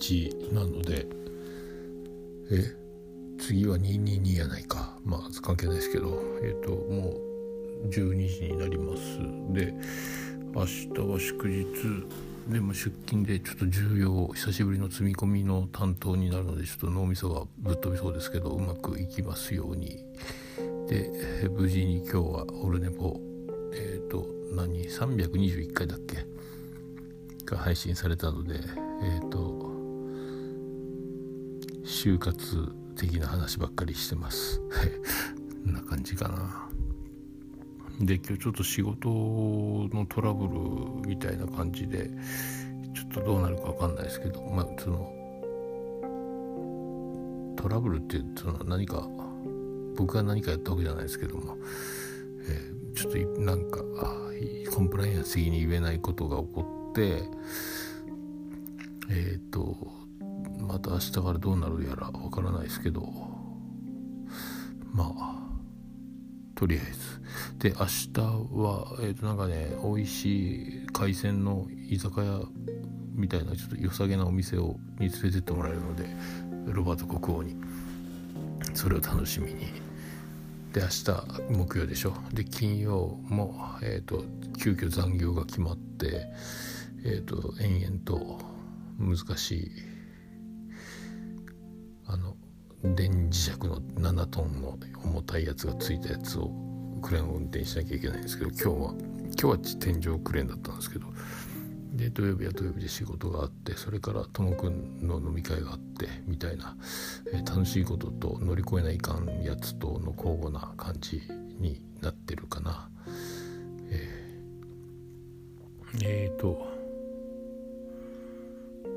1なのでえ次は222やないか。まあ関係ないですけどえっ、ー、ともう12時になります。で明日は祝日。でも出勤でちょっと重要久しぶりの積み込みの担当になるのでちょっと脳みそがぶっ飛びそうですけどうまくいきますように。で無事に今日はオルネポえっ、ー、と何？321回だっけ？が配信されたのでえっ、ー、と就活的な話ばっかりしてます。こんな感じかな。で今日ちょっと仕事のトラブルみたいな感じでちょっとどうなるか分かんないですけどまあそのトラブルってその何か僕が何かやったわけじゃないですけども、えー、ちょっとなんかコンプライアンス的に言えないことが起こってえっ、ー、とまた明日からどうなるやらわからないですけどまあとりあえず。で明日はえっ、ー、となんかね美味しい海鮮の居酒屋みたいなちょっと良さげなお店をに連れてってもらえるのでロバート国王に。それを楽しみに。で明日木曜でしょ。で金曜も、えーと、急遽残業が決まって、えーと延々と難しいあの電磁石の7トンの重たいやつがついたやつをクレーンを運転しなきゃいけないんですけど今日は今日は天井クレーンだったんですけどで土曜日は土曜日で仕事があってそれからともくんの飲み会があってみたいな、えー、楽しいことと乗り越えないかんやつとの交互な感じになってるかな。えー、えー、と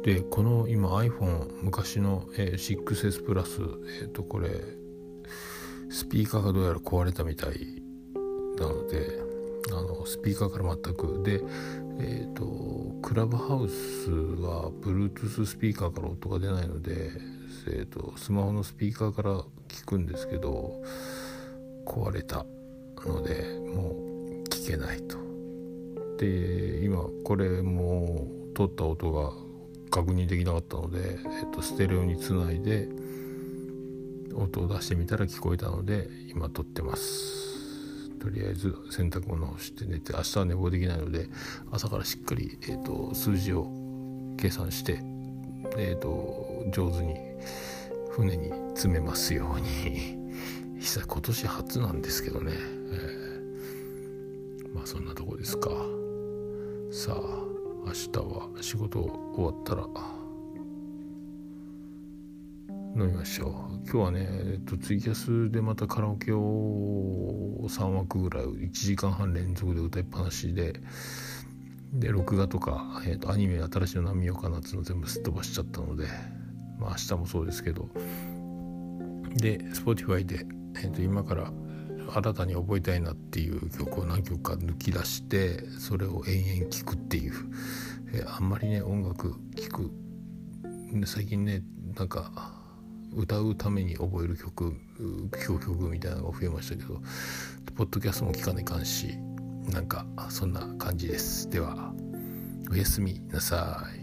でこの今 iPhone 昔の、え、6S プラスえっ、ー、とこれスピーカーがどうやら壊れたみたいなのであのスピーカーから全く。でえっ、ー、とクラブハウスは Bluetooth スピーカーから音が出ないので、えーと、スマホのスピーカーから聞くんですけど壊れたのでもう聞けないと。で今これも撮った音が確認できなかったので、えっと、ステレオにつないで音を出してみたら聞こえたので今撮ってます。とりあえず洗濯物をして寝て明日は寝坊できないので朝からしっかり、えっと、数字を計算して、えっと、上手に船に詰めますように。今年初なんですけどね、えー、まあそんなとこですか。さあ明日は仕事終わったら飲みましょう。今日はね、えっと、ツイキャスでまたカラオケを3枠ぐらい1時間半連続で歌いっぱなしでで録画とか、えっと、アニメ新しいの何見ようかなっていうの全部すっ飛ばしちゃったのでまあ明日もそうですけど。で Spotify で、えっと、今から新たに覚えたいなっていう曲を何曲か抜き出してそれを延々聴くっていう、えあんまりね音楽聴く。最近ねなんか歌うために覚える曲曲みたいなのが増えましたけどポッドキャストも聴かないかんしなんかそんな感じです。ではおやすみなさい。